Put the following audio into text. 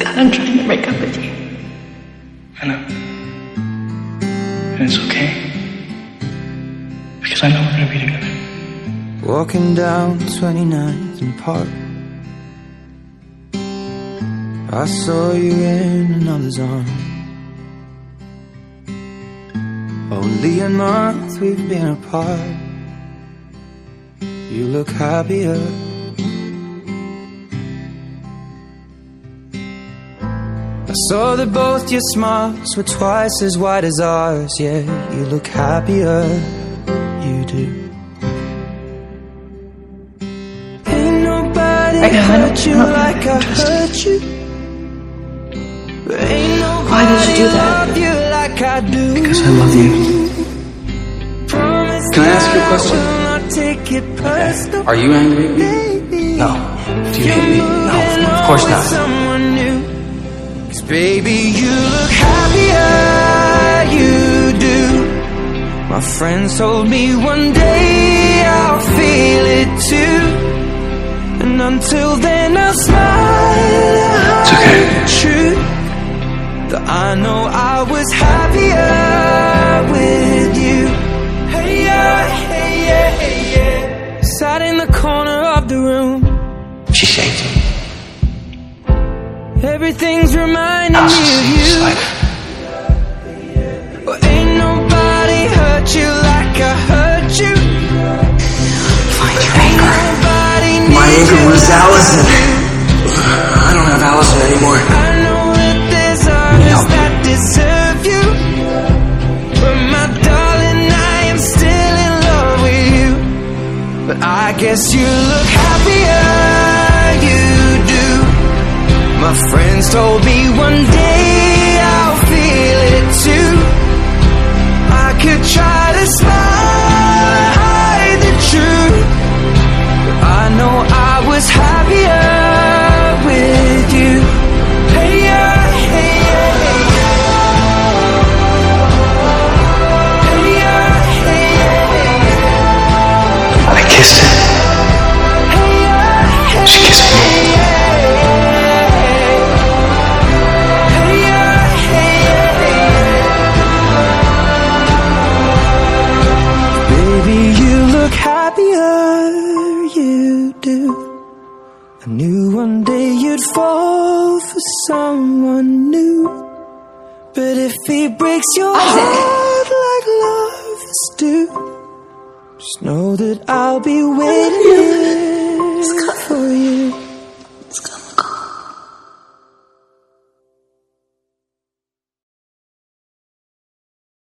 God, I'm trying to break up with you. I know. And it's okay. Because I know we're gonna be together. Walking down 29th and Park. I saw you in another's arms. Only a month we've been apart. You look happier. I saw that both your smiles were twice as wide as ours. Yeah, you look happier. You do. Ain't nobody I know, I don't- hurt you don't like I trust you. hurt you. Ain't nobody Why did you do that? love you like I do. Because I love you. Promise Can I ask you a that question? will not take it personal, Are you angry at me? baby. No. Do you hate me? No, of course not. Someone new. 'Cause baby, you look happier, you do. My friends told me one day I'll feel it too. And until then, I'll smile It's okay. the truth. That I know I was happier with you. Hey, yeah, hey, yeah, hey, yeah. Sat in the corner of the room. She shaved me. Everything's reminding me of you. Well, ain't nobody hurt you like I hurt you. find your Ain't anger. nobody My anger was Allison. I do. I don't have Allison anymore. I know that there's others that deserve you. But my darling, I am still in love with you. But I guess you look happier. My friends told me one day I'll feel it too. I could try to smile hide the truth. But I know I was happier I knew one day you'd fall for someone new. But if he breaks your Isaac. heart like love is do, just know that I'll be waiting for you.